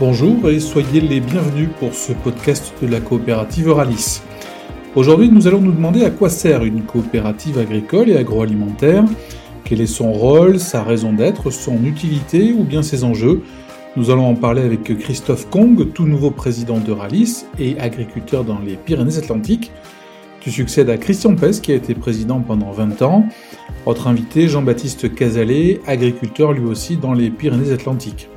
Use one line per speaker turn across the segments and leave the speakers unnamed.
Bonjour et soyez les bienvenus pour ce podcast de la coopérative Euralis. Aujourd'hui, nous allons nous demander à quoi sert une coopérative agricole et agroalimentaire, quel est son rôle, sa raison d'être, son utilité ou bien ses enjeux. Nous allons en parler avec Christophe Kong, tout nouveau président d'Euralis et agriculteur dans les Pyrénées-Atlantiques. Tu succèdes à Christian Pes qui a été président pendant 20 ans. Autre invité, Jean-Baptiste Casalet, agriculteur lui aussi dans les Pyrénées-Atlantiques.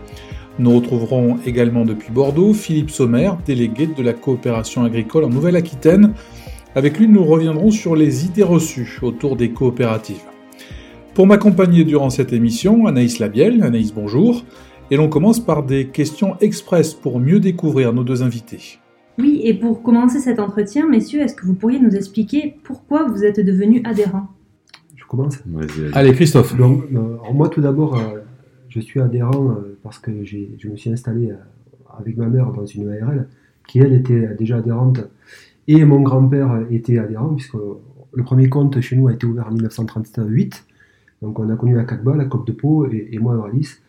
Nous retrouverons également depuis Bordeaux Philippe Sommer, délégué de la coopération agricole en Nouvelle-Aquitaine. Avec lui, nous reviendrons sur les idées reçues autour des coopératives. Pour m'accompagner durant cette émission, Anaïs Labiel. Anaïs, bonjour. Et l'on commence par des questions express pour mieux découvrir nos deux invités.
Oui, et pour commencer cet entretien, messieurs, est-ce que vous pourriez nous expliquer pourquoi vous êtes devenu adhérent
Je commence
Allez, Christophe.
Donc, euh, moi, tout d'abord, euh, je suis adhérent euh, parce que je me suis installé euh, avec ma mère dans une ARL qui, elle, était déjà adhérente. Et mon grand-père était adhérent, puisque le premier compte chez nous a été ouvert en 1938. Donc on a connu la CACBA, la COP de Pau et, moi Euralis.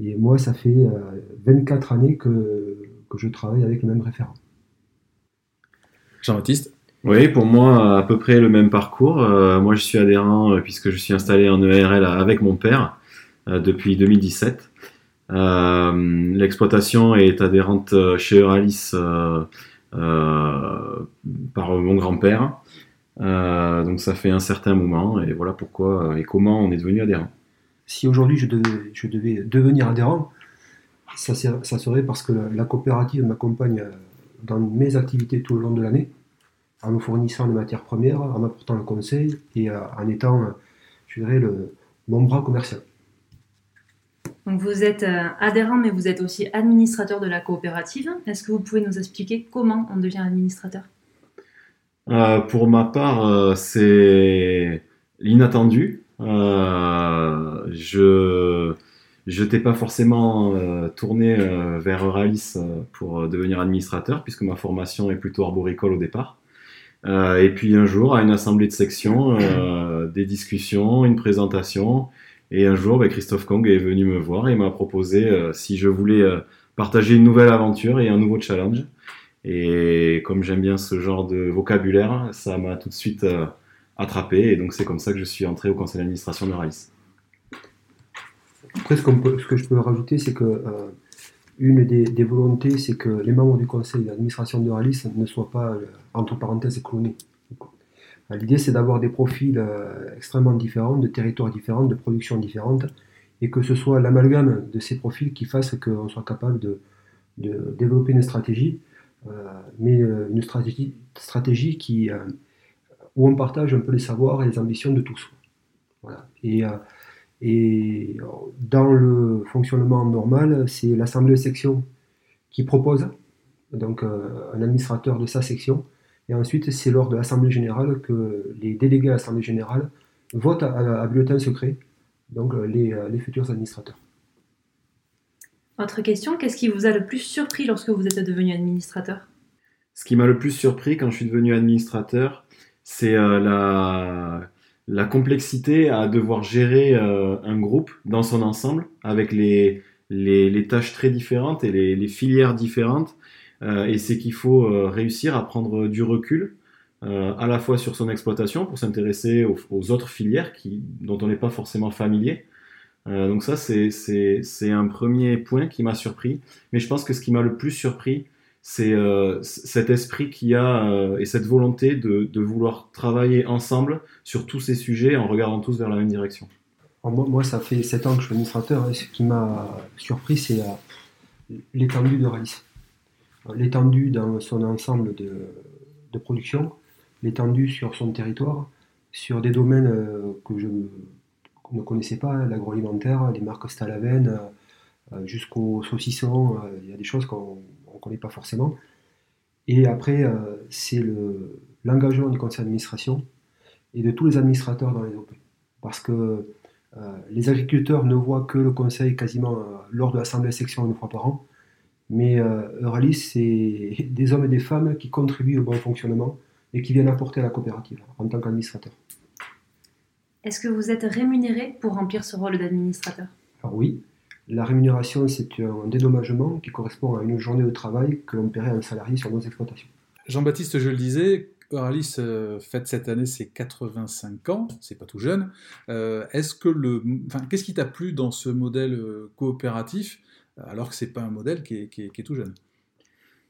Et moi, ça fait 24 euh, années que, que je travaille avec le même référent.
Jean-Baptiste?
Oui, pour moi, à peu près le même parcours. moi, je suis adhérent puisque je suis installé en ERL avec mon père. Euh, depuis 2017. Euh, l'exploitation est adhérente euh, chez Euralis par mon grand-père. donc ça fait un certain moment et voilà pourquoi et comment on est devenu adhérent.
Si aujourd'hui je devais, devenir adhérent, ça, serait parce que la, coopérative m'accompagne dans mes activités tout au long de l'année, en me fournissant des matières premières, en m'apportant le conseil et en étant, je dirais, le, mon bras commercial.
Donc vous êtes euh, adhérent, mais vous êtes aussi administrateur de la coopérative. Est-ce que vous pouvez nous expliquer comment on devient administrateur?
Euh, Pour ma part, euh, c'est l'inattendu. je n'étais pas forcément tourné vers Euralis pour devenir administrateur, puisque ma formation est plutôt arboricole au départ. et puis un jour, à une assemblée de section, des discussions, une présentation, et un jour, bah, Christophe Kong est venu me voir et m'a proposé euh, si je voulais euh, partager une nouvelle aventure et un nouveau challenge. Et comme j'aime bien ce genre de vocabulaire, ça m'a tout de suite euh, attrapé. Et donc c'est comme ça que je suis entré au conseil d'administration de Raïs.
Après, ce, que je peux rajouter, c'est que une des, volontés, c'est que les membres du conseil d'administration de Ralis ne soient pas, entre parenthèses, clonés. L'idée, c'est d'avoir des profils euh, extrêmement différents, de territoires différents, de productions différentes, et que ce soit l'amalgame de ces profils qui fasse qu'on soit capable de, développer une stratégie, euh, mais euh, une stratégie, qui, où on partage un peu les savoirs et les ambitions de tous. Et, et dans le fonctionnement normal, c'est l'assemblée de section qui propose donc un administrateur de sa section et ensuite, c'est lors de l'Assemblée générale que les délégués à l'Assemblée générale votent à, bulletin secret, donc euh, euh, les, futurs administrateurs.
Autre question, qu'est-ce qui vous a le plus surpris lorsque vous êtes devenu administrateur?
Ce qui m'a le plus surpris quand je suis devenu administrateur, c'est euh, la, la, complexité à devoir gérer un groupe dans son ensemble, avec les, les, tâches très différentes et les filières différentes. Euh, et c'est qu'il faut euh, réussir à prendre du recul, euh, à la fois sur son exploitation pour s'intéresser aux, autres filières qui, dont on n'est pas forcément familier. donc ça, c'est un premier point qui m'a surpris. Mais je pense que ce qui m'a le plus surpris, c'est cet esprit qu'il y a et cette volonté de, vouloir travailler ensemble sur tous ces sujets en regardant tous vers la même direction.
moi, ça fait 7 ans que je suis administrateur et ce qui m'a surpris, c'est l'étendue de Ralis l'étendue dans son ensemble de, production, l'étendue sur son territoire, sur des domaines euh, que je ne connaissais pas, l'agroalimentaire, les marques Stalaven, euh, jusqu'au saucisson, euh, il y a des choses qu'on ne connaît pas forcément. Et après, c'est l'engagement du conseil d'administration et de tous les administrateurs dans les OP. Parce que les agriculteurs ne voient que le conseil quasiment lors de l'assemblée section une fois par an. Mais euh, Euralis, c'est des hommes et des femmes qui contribuent au bon fonctionnement et qui viennent apporter à la coopérative en tant qu'administrateur.
Est-ce que vous êtes rémunéré pour remplir ce rôle d'administrateur?
Alors oui, La rémunération, c'est un dédommagement qui correspond à une journée de travail que l'on paierait à un salarié sur nos exploitations.
Jean-Baptiste, je le disais, Euralis euh, fête cette année ses 85 ans, c'est pas tout jeune. Euh, est-ce que le, enfin, qu'est-ce qui t'a plu dans ce modèle euh, coopératif? Alors que c'est pas un modèle qui est, tout jeune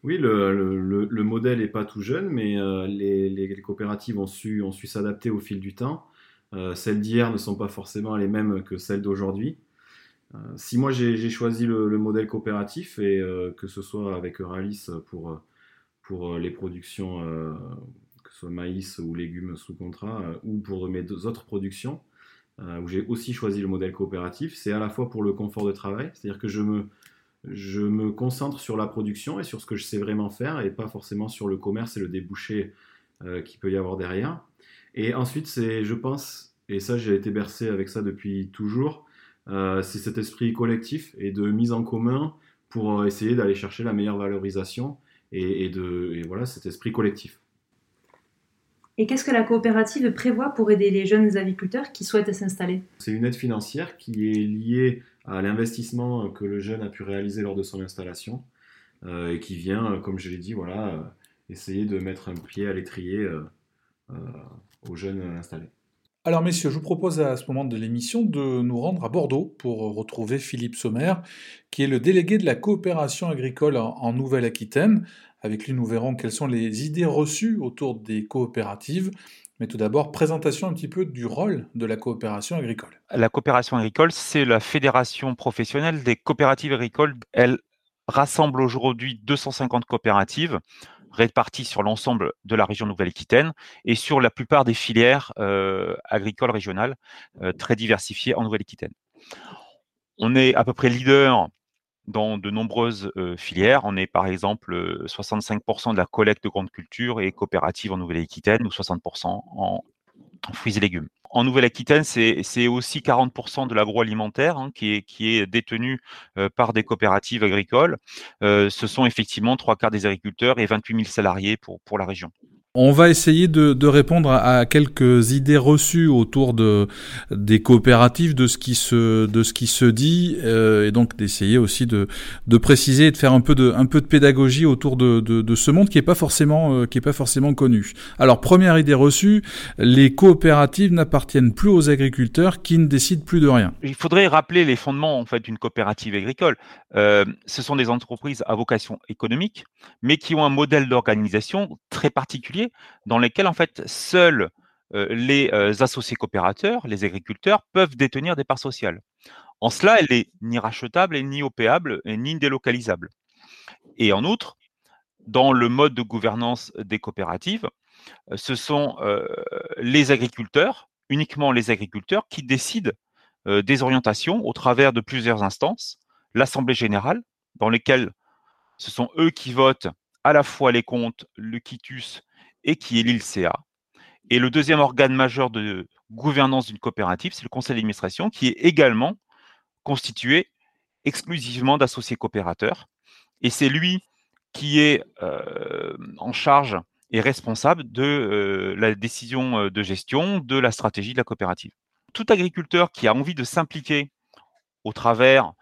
Oui, le, modèle n'est pas tout jeune, mais les, coopératives ont su, s'adapter au fil du temps. celles d'hier ne sont pas forcément les mêmes que celles d'aujourd'hui. si moi j'ai choisi le, modèle coopératif et que ce soit avec Euralis pour pour les productions soit maïs ou légumes sous contrat, euh, ou pour mes deux autres productions, euh, où j'ai aussi choisi le modèle coopératif, c'est à la fois pour le confort de travail, c'est-à-dire que je me, concentre sur la production et sur ce que je sais vraiment faire, et pas forcément sur le commerce et le débouché euh, qu'il peut y avoir derrière. Et ensuite, c'est, je pense, et ça j'ai été bercé avec ça depuis toujours, c'est cet esprit collectif et de mise en commun pour essayer d'aller chercher la meilleure valorisation et, de, et voilà, cet esprit collectif.
Et qu'est-ce que la coopérative prévoit pour aider les jeunes agriculteurs qui souhaitent s'installer?
C'est une aide financière qui est liée à l'investissement que le jeune a pu réaliser lors de son installation euh, et qui vient, comme je l'ai dit, voilà, euh, essayer de mettre un pied à l'étrier euh, aux jeunes installés.
Alors messieurs, je vous propose à ce moment de l'émission de nous rendre à Bordeaux pour retrouver Philippe Sommer, qui est le délégué de la coopération agricole en Nouvelle-Aquitaine. Avec lui, nous verrons quelles sont les idées reçues autour des coopératives. Mais tout d'abord, présentation un petit peu du rôle de la coopération agricole.
La coopération agricole, c'est la fédération professionnelle des coopératives agricoles. Elle rassemble aujourd'hui 250 coopératives réparties sur l'ensemble de la région Nouvelle-Aquitaine et sur la plupart des filières euh, agricoles régionales euh, très diversifiées en Nouvelle-Aquitaine. On est à peu près leader dans de nombreuses filières. On est par exemple 65% de la collecte de grandes cultures et coopératives en Nouvelle-Aquitaine ou 60% en, fruits et légumes. En Nouvelle-Aquitaine, c'est aussi 40% de l'agroalimentaire hein, qui, est, détenu par des coopératives agricoles. ce sont effectivement trois quarts des agriculteurs et 28 000 salariés pour la région.
On va essayer de, répondre à, quelques idées reçues autour de des coopératives, de ce qui se dit, euh, et donc d'essayer aussi de, préciser et de faire un peu de pédagogie autour de, ce monde qui est pas forcément euh, pas forcément connu. Alors première idée reçue, les coopératives n'appartiennent plus aux agriculteurs qui ne décident plus de rien.
Il faudrait rappeler les fondements en fait d'une coopérative agricole. Euh, ce sont des entreprises à vocation économique, mais qui ont un modèle d'organisation très particulier dans lesquels en fait seuls euh, les euh, associés coopérateurs, les agriculteurs, peuvent détenir des parts sociales. En cela, elle n'est ni rachetable, ni opéable, ni délocalisable. Et en outre, dans le mode de gouvernance des coopératives, euh, ce sont les agriculteurs, uniquement les agriculteurs, qui décident des orientations au travers de plusieurs instances, l'Assemblée générale, dans lesquelles ce sont eux qui votent à la fois les comptes, le quitus et qui est l'ILCA. Et le deuxième organe majeur de gouvernance d'une coopérative, c'est le conseil d'administration, qui est également constitué exclusivement d'associés coopérateurs. Et c'est lui qui est euh, en charge et responsable de euh, la décision euh, de gestion de la stratégie de la coopérative. Tout agriculteur qui a envie de s'impliquer au travers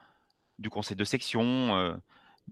du conseil de section,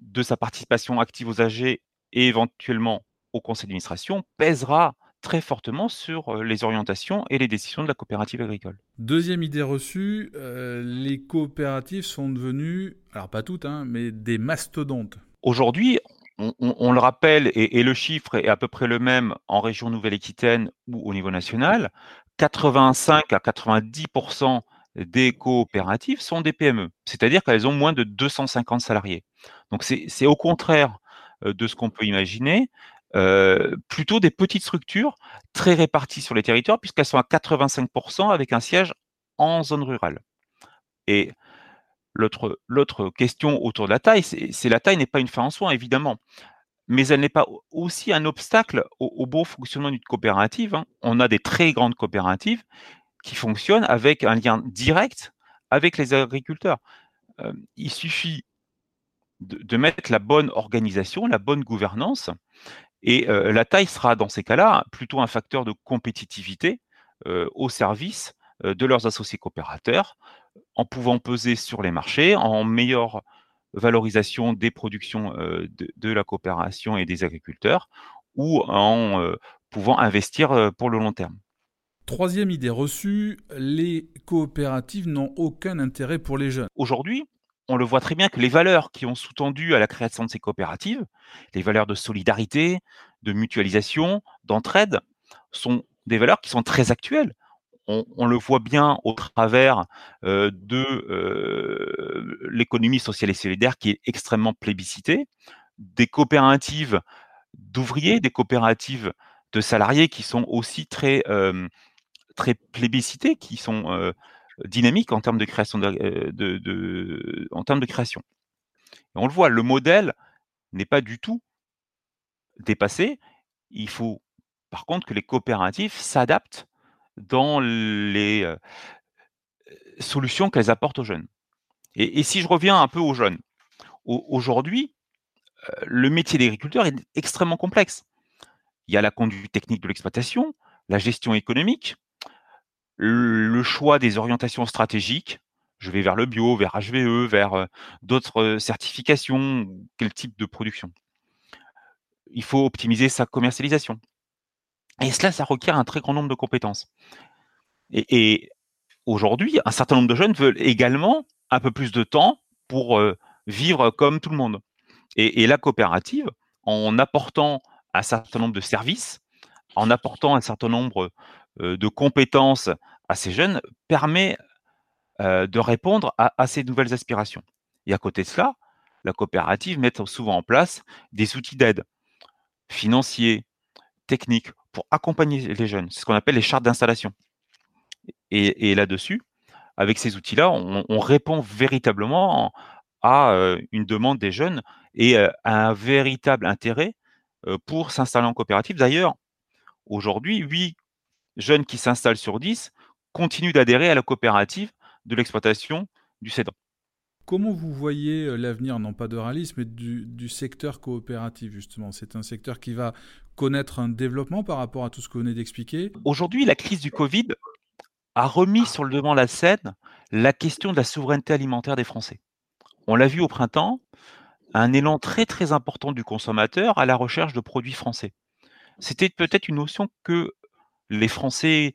de sa participation active aux AG et éventuellement au conseil d'administration pèsera très fortement sur les orientations et les décisions de la coopérative agricole.
Deuxième idée reçue, les coopératives sont devenues, alors pas toutes, hein, mais des mastodontes.
Aujourd'hui, on, le rappelle, et, le chiffre est à peu près le même en région Nouvelle-Aquitaine ou au niveau national, 85 à 90% des coopératives sont des PME, c'est-à-dire qu'elles ont moins de 250 salariés. Donc c'est au contraire de ce qu'on peut imaginer. Euh, plutôt des petites structures très réparties sur les territoires, puisqu'elles sont à 85% avec un siège en zone rurale. Et l'autre, question autour de la taille, c'est, la taille n'est pas une fin en soi, évidemment, mais elle n'est pas aussi un obstacle au, bon fonctionnement d'une coopérative. Hein. On a des très grandes coopératives qui fonctionnent avec un lien direct avec les agriculteurs. Euh, il suffit de, mettre la bonne organisation, la bonne gouvernance, et la taille sera dans ces cas-là plutôt un facteur de compétitivité au service de leurs associés coopérateurs, en pouvant peser sur les marchés, en meilleure valorisation des productions de, la coopération et des agriculteurs, ou en pouvant investir pour le long terme.
Troisième idée reçue, les coopératives n'ont aucun intérêt pour les jeunes.
Aujourd'hui, on le voit très bien que les valeurs qui ont sous-tendu à la création de ces coopératives, les valeurs de solidarité, de mutualisation, d'entraide, sont des valeurs qui sont très actuelles. On, le voit bien au travers de l'économie sociale et solidaire qui est extrêmement plébiscitée, des coopératives d'ouvriers, des coopératives de salariés qui sont aussi très très plébiscités, qui sont euh, dynamiques en termes de création. Euh, de, en termes de création. on le voit, le modèle n'est pas du tout dépassé. Il faut, par contre, que les coopératives s'adaptent dans les euh, solutions qu'elles apportent aux jeunes. Et, si je reviens un peu aux jeunes, aujourd'hui, le métier d'agriculteur est extrêmement complexe. Il y a la conduite technique de l'exploitation, la gestion économique, le choix des orientations stratégiques. Je vais vers le bio, vers HVE, vers euh, d'autres euh, certifications, quel type de production. Il faut optimiser sa commercialisation. Et cela, ça requiert un très grand nombre de compétences. Et, aujourd'hui, un certain nombre de jeunes veulent également un peu plus de temps pour euh, vivre comme tout le monde. Et, et, la coopérative, en apportant un certain nombre de services, en apportant un certain nombre de compétences à ces jeunes permet de répondre à, ces nouvelles aspirations. Et à côté de cela, la coopérative met souvent en place des outils d'aide financiers, techniques, pour accompagner les jeunes. C'est ce qu'on appelle les chartes d'installation. Et, là-dessus, avec ces outils-là, on, répond véritablement à une demande des jeunes et à un véritable intérêt pour s'installer en coopérative. D'ailleurs, aujourd'hui, 8 jeunes qui s'installent sur 10 continuent d'adhérer à la coopérative de l'exploitation du cédant.
Comment vous voyez euh, l'avenir, non pas de Ralis, mais du, secteur coopératif, justement? C'est un secteur qui va connaître un développement par rapport à tout ce que vous venez d'expliquer?
Aujourd'hui, la crise du Covid a remis sur le devant de la scène la question de la souveraineté alimentaire des Français. On l'a vu au printemps, un élan très très important du consommateur à la recherche de produits français. C'était peut-être une notion que les Français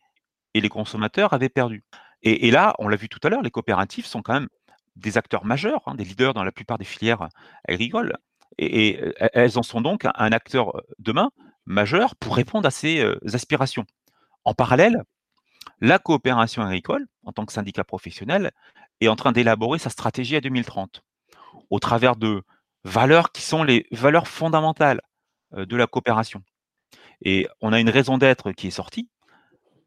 et les consommateurs avaient perdu. Et, là, on l'a vu tout à l'heure, les coopératives sont quand même des acteurs majeurs, hein, des leaders dans la plupart des filières agricoles. Et, elles en sont donc un, acteur demain majeur pour répondre à ces aspirations. En parallèle, la coopération agricole, en tant que syndicat professionnel, est en train d'élaborer sa stratégie à 2030, au travers de valeurs qui sont les valeurs fondamentales de la coopération. Et on a une raison d'être qui est sortie,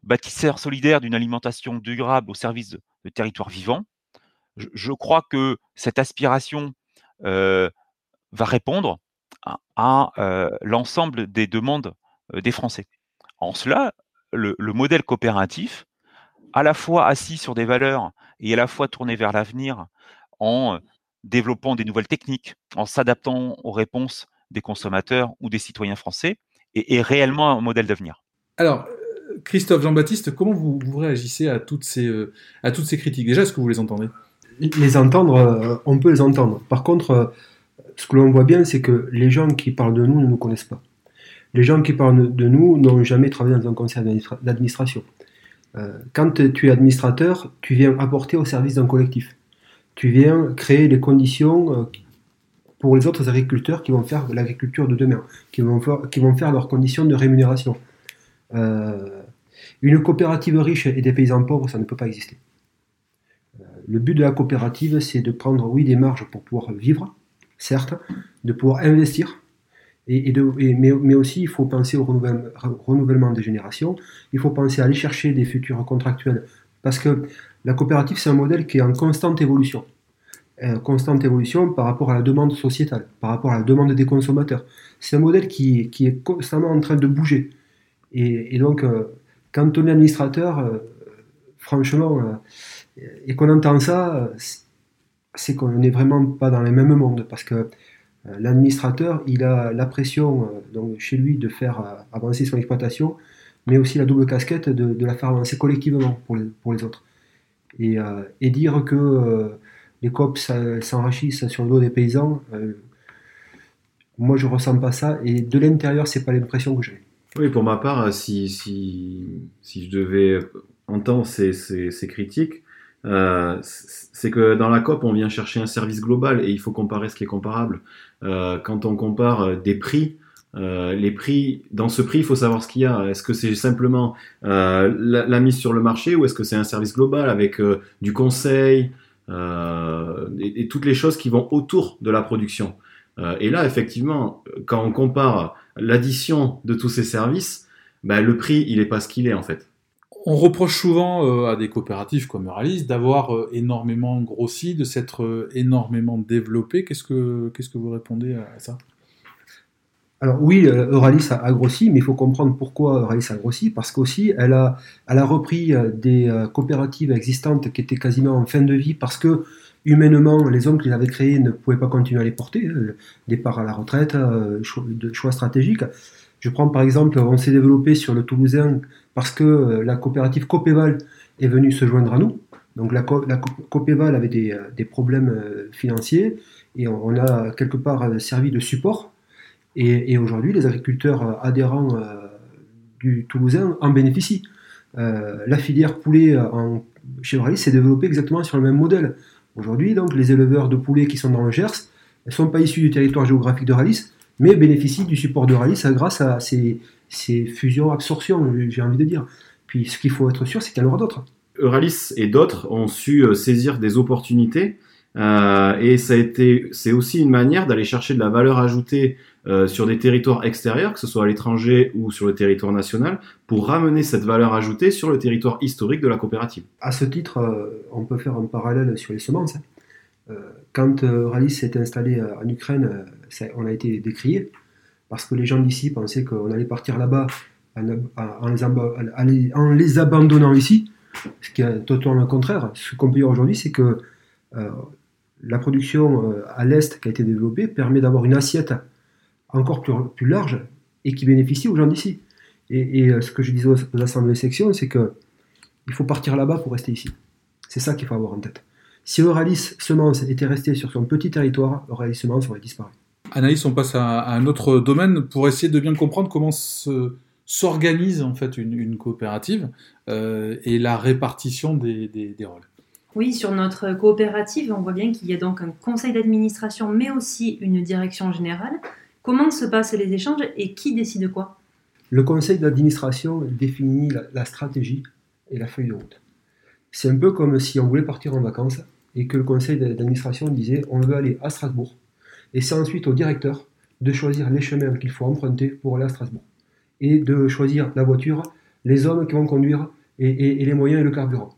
bâtisseur solidaire d'une alimentation durable au service de, territoires vivants. Je, crois que cette aspiration euh, va répondre à, euh, l'ensemble des demandes euh, des Français. En cela, le, modèle coopératif, à la fois assis sur des valeurs et à la fois tourné vers l'avenir en développant des nouvelles techniques, en s'adaptant aux réponses des consommateurs ou des citoyens français, est réellement un modèle d'avenir.
Alors, Christophe, Jean-Baptiste, comment vous, réagissez à toutes, ces, euh, à toutes ces critiques? Déjà, est-ce que vous les entendez?
Les entendre, euh, on peut les entendre. Par contre, euh, ce que l'on voit bien, c'est que les gens qui parlent de nous ne nous connaissent pas. Les gens qui parlent de nous n'ont jamais travaillé dans un conseil d'administration. quand tu es administrateur, tu viens apporter au service d'un collectif. Tu viens créer les conditions pour les autres agriculteurs qui vont faire l'agriculture de demain, qui vont faire, leurs conditions de rémunération. Une coopérative riche et des paysans pauvres, ça ne peut pas exister. Euh, le but de la coopérative, c'est de prendre, oui, des marges pour pouvoir vivre, certes, de pouvoir investir, et, mais, aussi il faut penser au renouvellement, des générations, il faut penser à aller chercher des futurs contractuels, parce que la coopérative, c'est un modèle qui est en constante évolution. Euh, constante évolution par rapport à la demande sociétale, par rapport à la demande des consommateurs. C'est un modèle qui, est constamment en train de bouger. Et, donc, euh, quand on est administrateur, euh, franchement, et qu'on entend ça, c'est qu'on n'est vraiment pas dans les mêmes mondes, parce que l'administrateur, il a la pression donc, chez lui de faire avancer son exploitation, mais aussi la double casquette de, la faire avancer collectivement pour les, pour les autres. Et dire que les COP s'enrichissent sur le dos des paysans, moi je ressens pas ça. Et de l'intérieur, c'est pas l'impression que j'ai.
Oui, pour ma part, si, si, si je devais entendre ces, ces, critiques, euh, c'est que dans la COP, on vient chercher un service global et il faut comparer ce qui est comparable. Euh, quand on compare euh, des prix, euh, les prix, dans ce prix, il faut savoir ce qu'il y a. Est-ce que c'est simplement euh, la, mise sur le marché ou est-ce que c'est un service global avec euh, du conseil et, et, toutes les choses qui vont autour de la production Et là, effectivement, quand on compare l'addition de tous ces services, ben, le prix, il est pas ce qu'il est en fait.
On reproche souvent euh, à des coopératives comme Euralis d'avoir euh, énormément grossi, de s'être euh, énormément développé. Qu'est-ce que, qu'est-ce que vous répondez à ça?
Alors oui, Euralis a, grossi, mais il faut comprendre pourquoi Euralis a grossi, parce qu'aussi elle a, elle a repris des coopératives existantes qui étaient quasiment en fin de vie, parce que humainement, les hommes qui l'avaient créées ne pouvaient pas continuer à les porter, départ à la retraite, choix, de choix stratégiques. Je prends par exemple, on s'est développé sur le Toulousain parce que euh, la coopérative Copéval est venue se joindre à nous. Donc la, la Copéval avait des, euh, des, problèmes euh, financiers et on, a quelque part servi de support. Et, aujourd'hui, les agriculteurs adhérents du Toulousain en bénéficient. la filière poulet en, chez Euralis s'est développée exactement sur le même modèle. Aujourd'hui, donc, les éleveurs de poulets qui sont dans le Gers ne sont pas issus du territoire géographique d'Euralis, mais bénéficient du support d'Euralis grâce à ces, c'est fusion-absorption, j'ai envie de dire. Puis ce qu'il faut être sûr, c'est qu'il y en aura d'autres.
Euralis et d'autres ont su euh, saisir des opportunités euh, et ça a été, c'est aussi une manière d'aller chercher de la valeur ajoutée euh, sur des territoires extérieurs, que ce soit à l'étranger ou sur le territoire national, pour ramener cette valeur ajoutée sur le territoire historique de la coopérative.
À ce titre, euh, on peut faire un parallèle sur les semences. Hein. quand Euralis s'est installé en Ukraine, on a été décrié parce que les gens d'ici pensaient qu'on allait partir là-bas en, les abandonnant ici, ce qui est totalement le contraire. Ce qu'on peut dire aujourd'hui, c'est que euh, la production euh, à l'Est qui a été développée permet d'avoir une assiette encore plus, large et qui bénéficie aux gens d'ici. Et, euh, ce que je disais aux, assemblées sections, c'est que il faut partir là-bas pour rester ici. C'est ça qu'il faut avoir en tête. Si Euralis Semence était resté sur son petit territoire, Euralis Semence aurait disparu.
Anaïs, on passe à, un autre domaine pour essayer de bien comprendre comment s'organise en fait une, coopérative euh, et la répartition des, des, rôles.
Oui, sur notre coopérative, on voit bien qu'il y a donc un conseil d'administration, mais aussi une direction générale. Comment se passent les échanges et qui décide quoi?
Le conseil d'administration définit la, stratégie et la feuille de route. C'est un peu comme si on voulait partir en vacances et que le conseil d'administration disait on veut aller à Strasbourg et c'est ensuite au directeur de choisir les chemins qu'il faut emprunter pour aller à Strasbourg. Et de choisir la voiture, les hommes qui vont conduire et, les moyens et le carburant.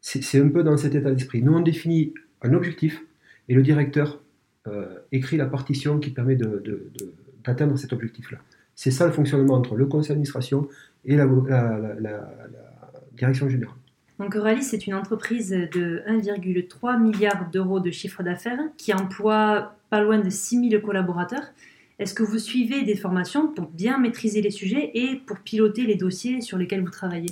C'est un peu dans cet état d'esprit. Nous, on définit un objectif et le directeur écrit la partition qui permet d'atteindre de, cet objectif-là. C'est ça le fonctionnement entre le conseil d'administration et la, la, direction générale.
Donc Euralis, c'est une entreprise de 1,3 milliard d'euros de chiffre d'affaires qui emploie pas loin de 6000 collaborateurs. Est-ce que vous suivez des formations pour bien maîtriser les sujets et pour piloter les dossiers sur lesquels vous travaillez?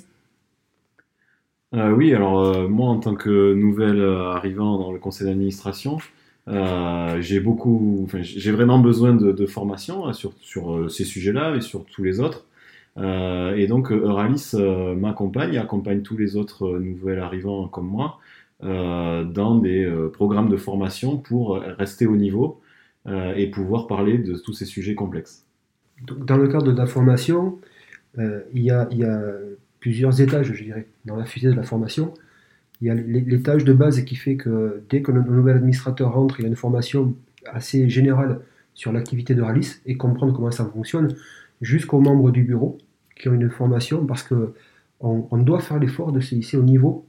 Euh, Oui, alors euh, moi en tant que nouvel euh, arrivant dans le conseil d'administration, j'ai beaucoup, j'ai vraiment besoin de, formation hein, sur, sur ces sujets-là et sur tous les autres. et donc Euralis m'accompagne accompagne tous les autres nouveaux arrivants comme moi euh, dans des euh, programmes de formation pour rester au niveau euh, et pouvoir parler de tous ces sujets complexes.
dans le cadre de la formation, il y, a, il, y a, plusieurs étages, je dirais, dans la fusée de la formation. Il y a l'étage de base qui fait que dès que le nouvel administrateur rentre, il y a une formation assez générale sur l'activité de Ralis et comprendre comment ça fonctionne, jusqu'aux membres du bureau qui ont une formation parce que on, doit faire l'effort de se hisser au niveau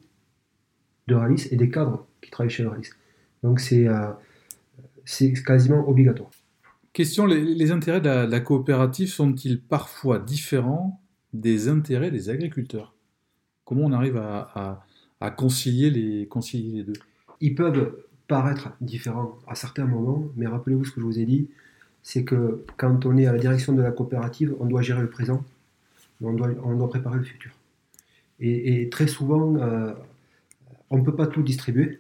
de Ralis et des cadres qui travaillent chez Ralis. Donc c'est euh, c'est quasiment obligatoire.
Question, les, intérêts de la, coopérative sont-ils parfois différents des intérêts des agriculteurs? Comment on arrive à, concilier, les, concilier les deux
Ils peuvent paraître différents à certains moments, mais rappelez-vous ce que je vous ai dit, c'est que quand on est à la direction de la coopérative, on doit gérer le présent, on doit, on doit préparer le futur. Et, très souvent, euh, on ne peut pas tout distribuer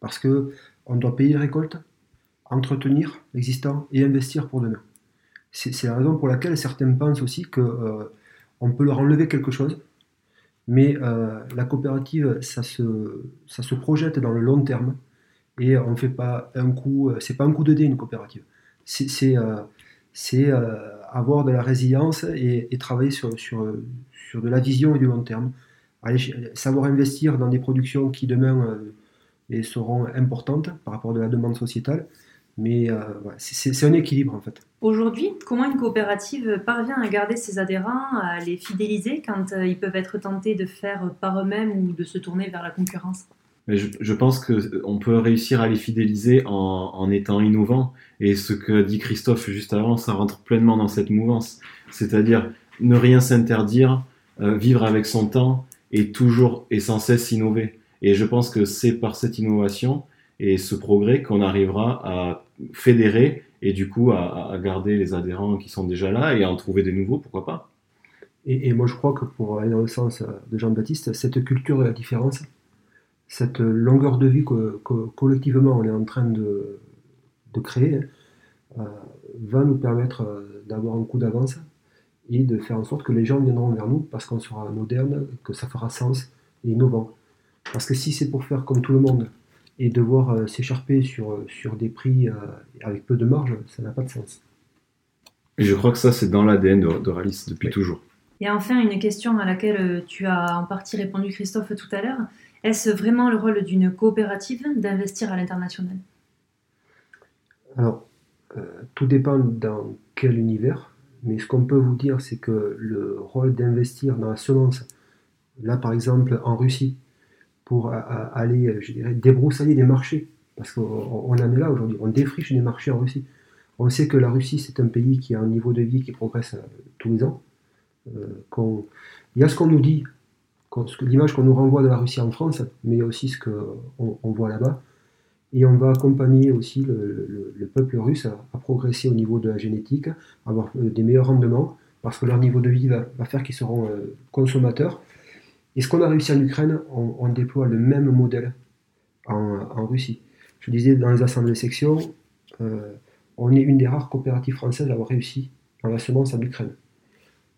parce que on doit payer les récoltes, entretenir l'existant et investir pour demain. C'est la raison pour laquelle certains pensent aussi que euh, peut leur enlever quelque chose, mais euh, la coopérative, ça se, ça se projette dans le long terme et on fait pas un coup, c'est pas un coup de dé une coopérative. C'est avoir de la résilience et, travailler sur, sur, sur de la vision et du long terme. savoir investir dans des productions qui demain et seront importantes par rapport à la demande sociétale. Mais euh, c'est un équilibre en fait.
Aujourd'hui, comment une coopérative parvient à garder ses adhérents, à les fidéliser quand euh, ils peuvent être tentés de faire par eux-mêmes ou de se tourner vers la concurrence?
Mais je, je, pense qu'on peut réussir à les fidéliser en, en, étant innovant. Et ce que dit Christophe juste avant, ça rentre pleinement dans cette mouvance. C'est-à-dire ne rien s'interdire, euh, vivre avec son temps et toujours et sans cesse innover. Et je pense que c'est par cette innovation et ce progrès qu'on arrivera à fédérer et du coup à, garder les adhérents qui sont déjà là et à en trouver des nouveaux, pourquoi pas.
Et, moi je crois que pour aller dans le sens de Jean-Baptiste, cette culture de la différence, cette longueur de vie que, collectivement on est en train de, de créer, euh, va nous permettre euh, d'avoir un coup d'avance et de faire en sorte que les gens viendront vers nous parce qu'on sera moderne, que ça fera sens et innovant. Parce que si c'est pour faire comme tout le monde et devoir euh, s'écharper sur, euh, sur des prix euh, avec peu de marge, ça n'a pas de sens.
Et je crois que ça, c'est dans l'ADN de, de Ralis depuis toujours.
Et enfin, une question à laquelle tu as en partie répondu, Christophe, tout à l'heure. Est-ce vraiment le rôle d'une coopérative d'investir à l'international?
Alors, tout dépend dans quel univers, mais ce qu'on peut vous dire, c'est que le rôle d'investir dans la semence, là par exemple en Russie, pour aller, je dirais, débroussailler des marchés. Parce qu'on en est là aujourd'hui, on défriche des marchés en Russie. On sait que la Russie, c'est un pays qui a un niveau de vie qui progresse euh, tous les ans. Euh, il y a ce qu'on nous dit, l'image qu'on nous renvoie de la Russie en France, mais il y a aussi ce qu'on on voit là-bas. Et on va accompagner aussi le, peuple russe à, progresser au niveau de la génétique, avoir euh, des meilleurs rendements, parce que leur niveau de vie va, faire qu'ils seront consommateurs et ce qu'on a réussi en Ukraine, on, déploie le même modèle en, Russie? Je disais dans les assemblées section, euh, on est une des rares coopératives françaises à avoir réussi dans la semence en Ukraine.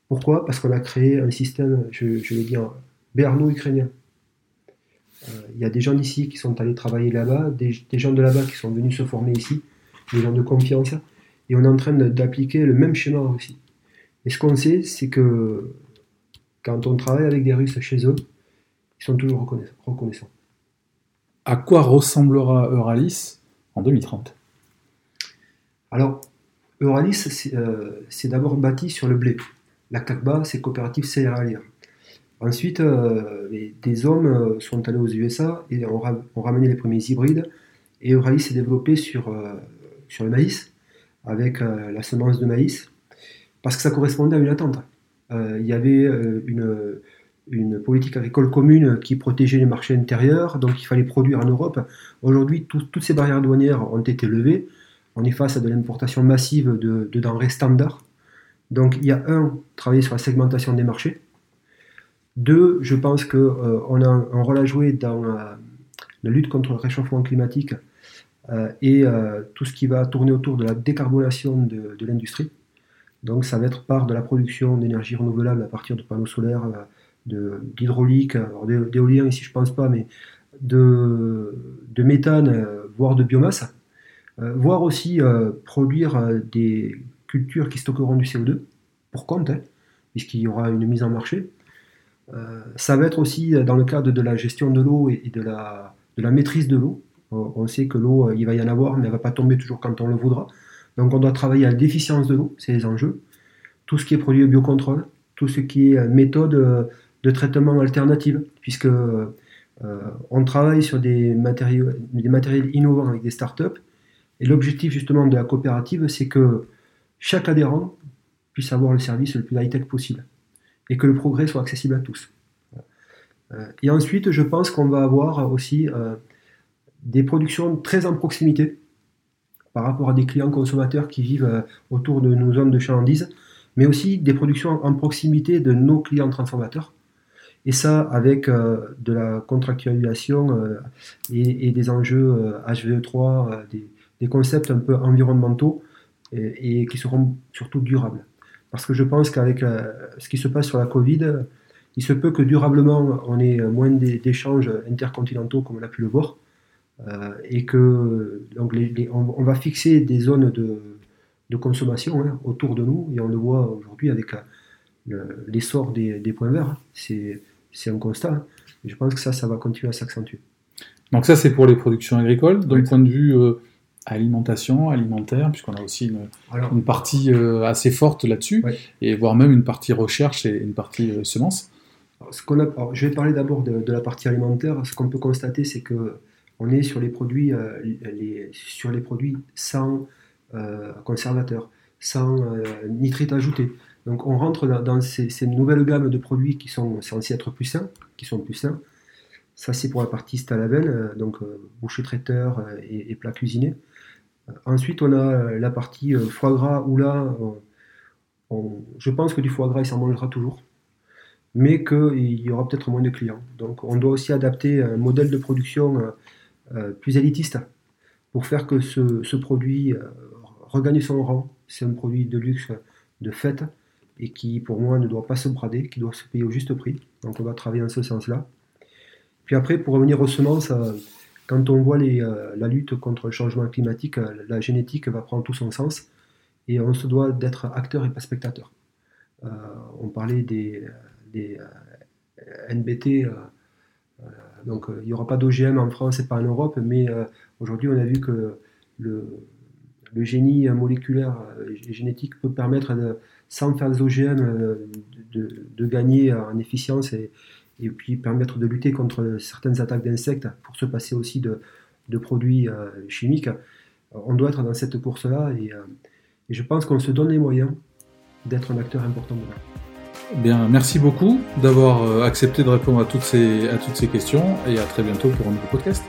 Pourquoi? Parce qu'on a créé un système, je, l'ai dit, béarno-ukrainien. Euh, il y a des gens d'ici qui sont allés travailler là-bas, des, gens de là-bas qui sont venus se former ici, des gens de confiance, et on est en train d'appliquer le même schéma en Russie. Et ce qu'on sait, c'est que quand on travaille avec des Russes chez eux, ils sont toujours reconnaissants.
À quoi ressemblera Euralis en 2030
Alors, Euralis, euh, c'est d'abord bâti sur le blé. La CACBA, c'est coopérative céréalière. Ensuite, euh, des hommes euh, sont allés aux USA et ont, ramené les premiers hybrides. Et Euralis s'est développé sur, sur le maïs, avec la semence de maïs, parce que ça correspondait à une attente. Euh, il y avait euh, une, politique agricole commune qui protégeait les marchés intérieurs, donc il fallait produire en Europe. Aujourd'hui, toutes ces barrières douanières ont été levées. On est face à de l'importation massive de, denrées standards. Donc il y a un, travailler sur la segmentation des marchés. Deux, je pense qu'on euh, a un, rôle à jouer dans la lutte contre le réchauffement climatique et tout ce qui va tourner autour de la décarbonation de l'industrie. Donc ça va être part de la production d'énergie renouvelable à partir de panneaux solaires, euh, d'hydraulique, d'éolien ici je pense pas, mais de, méthane, euh, voire de biomasse, euh, voire aussi produire des cultures qui stockeront du CO2 pour compte, hein, puisqu'il y aura une mise en marché. ça va être aussi dans le cadre de la gestion de l'eau et, de, la, de la maîtrise de l'eau. On sait que l'eau, il va y en avoir, mais elle ne va pas tomber toujours quand on le voudra. Donc on doit travailler à la déficience de l'eau, c'est les enjeux. Tout ce qui est produit biocontrôle, tout ce qui est euh, méthode euh, de traitement alternative, puisque euh, on travaille sur des matériaux, des matériels innovants avec des startups. Et l'objectif justement de la coopérative, c'est que chaque adhérent puisse avoir le service le plus high-tech possible et que le progrès soit accessible à tous. Et ensuite, je pense qu'on va avoir aussi des productions très en proximité, par rapport à des clients consommateurs qui vivent euh, autour de nos zones de chalandise, mais aussi des productions en proximité de nos clients transformateurs. Et ça, avec de la contractualisation et, des enjeux HVE3, des, concepts un peu environnementaux et, qui seront surtout durables. Parce que je pense qu'avec ce qui se passe sur la Covid, il se peut que durablement on ait moins d'échanges intercontinentaux comme on a pu le voir, euh, et que donc on, va fixer des zones de, consommation hein, autour de nous, et on le voit aujourd'hui avec euh, l'essor des, points verts. Hein. C'est un constat. Hein. je pense que ça, ça va continuer à s'accentuer.
Donc ça, c'est pour les productions agricoles. D'un point de vue euh, alimentation, alimentaire, puisqu'on a aussi une, partie assez forte là-dessus, et voire même une partie recherche et une partie semences.
Ce je vais parler d'abord de, de, la partie alimentaire. Ce qu'on peut constater, c'est que on est sur les produits, euh, sans euh, conservateur, sans euh, nitrite ajouté. Donc on rentre dans, ces, nouvelles gammes de produits qui sont censés être plus sains, qui sont plus sains. Ça c'est pour la partie Stalaven, donc boucher traiteur et, plat cuisiné. Ensuite on a la partie foie gras où là, je pense que du foie gras il s'en mangera toujours mais qu'il y aura peut-être moins de clients. Donc on doit aussi adapter un modèle de production plus élitiste pour faire que ce, produit euh, regagne son rang. C'est un produit de luxe, de fête, et qui pour moi ne doit pas se brader, qui doit se payer au juste prix. Donc on va travailler en ce sens-là. Puis après, pour revenir aux semences, euh, quand on voit la lutte contre le changement climatique, la génétique va prendre tout son sens et on se doit d'être acteur et pas spectateur. on parlait des NBT donc euh, il n'y aura pas d'OGM en France et pas en Europe, mais euh, aujourd'hui on a vu que le, génie moléculaire et euh, génétique peut permettre, sans faire des OGM, de, gagner en efficience et, puis permettre de lutter contre certaines attaques d'insectes pour se passer aussi de, produits chimiques. On doit être dans cette course-là et, et je pense qu'on se donne les moyens d'être un acteur important dedans.
Bien, merci beaucoup d'avoir euh, accepté de répondre à toutes, ces, à toutes ces questions et à très bientôt pour un nouveau podcast.